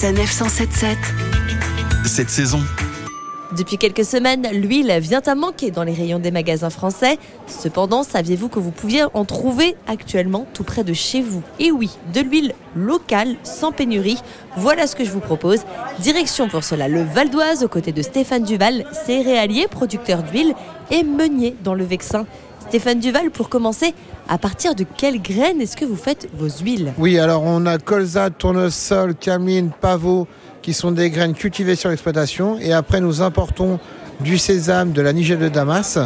Sanef 177. Cette saison, Depuis quelques semaines, l'huile vient à manquer dans les rayons des magasins français. Cependant, saviez-vous que vous pouviez en trouver actuellement tout près de chez vous? Et oui, de l'huile locale, sans pénurie. Voilà ce que je vous propose. Direction pour cela le Val d'Oise, aux côtés de Stéphane Duval, céréalier, producteur d'huile et meunier dans le Vexin. Stéphane Duval, pour commencer, à partir de quelles graines est-ce que vous faites vos huiles? Oui, alors on a colza, tournesol, cameline, pavot, qui sont des graines cultivées sur l'exploitation. Et après, nous importons du sésame, de la nigelle de Damas,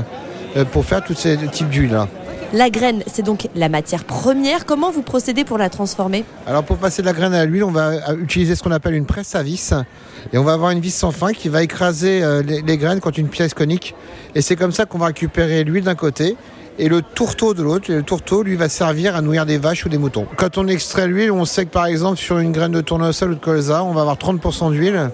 euh, pour faire tous ces types d'huiles. La graine, c'est donc la matière première. Comment vous procédez pour la transformer Alors pour passer de la graine à l'huile, on va euh, utiliser ce qu'on appelle une presse à vis. Et on va avoir une vis sans fin qui va écraser euh, les, graines contre une pièce conique. Et c'est comme ça qu'on va récupérer l'huile d'un côté et le tourteau de l'autre. Le tourteau, lui, va servir à nourrir des vaches ou des moutons. Quand on extrait l'huile, on sait que par exemple sur une graine de tournesol ou de colza, on va avoir 30% d'huile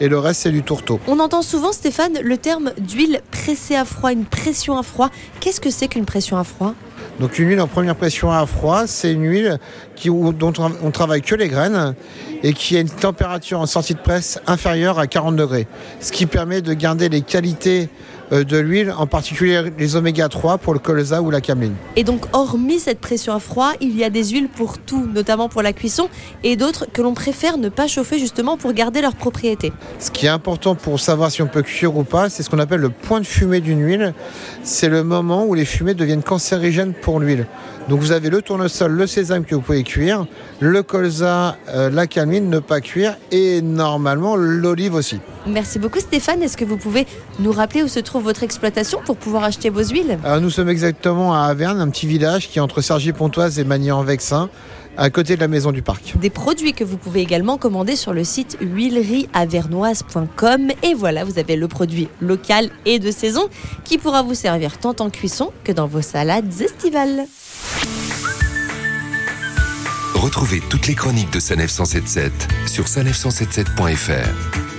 et le reste c'est du tourteau. On entend souvent, Stéphane, le terme d'huile pressée à froid, une pression à froid. Qu'est-ce que c'est qu'une pression à froid? Donc une huile en première pression à froid, c'est une huile qui, dont on, travaille que les graines et qui a une température en sortie de presse inférieure à 40 degrés. Ce qui permet de garder les qualités de l'huile, en particulier les oméga 3 pour le colza ou la cameline. Et donc, hormis cette pression à froid, il y a des huiles pour tout, notamment pour la cuisson, et d'autres que l'on préfère ne pas chauffer justement pour garder leurs propriétés. Ce qui est important pour savoir si on peut cuire ou pas, c'est ce qu'on appelle le point de fumée d'une huile. C'est le moment où les fumées deviennent cancérigènes pour l'huile. Donc vous avez le tournesol, le sésame que vous pouvez cuire, le colza, euh, la cameline ne pas cuire et normalement l'olive aussi. Merci beaucoup Stéphane. Est-ce que vous pouvez nous rappeler où se trouve votre exploitation pour pouvoir acheter vos huiles? Alors, nous sommes exactement à Averne, un petit village qui est entre Cergy-Pontoise et Magny-en-Vexin, à côté de la maison du parc. Des produits que vous pouvez également commander sur le site huilerieavernoise.com. Et voilà, vous avez le produit local et de saison qui pourra vous servir tant en cuisson que dans vos salades estivales. retrouvez toutes les chroniques de Sanef 177 sur sanef177.fr.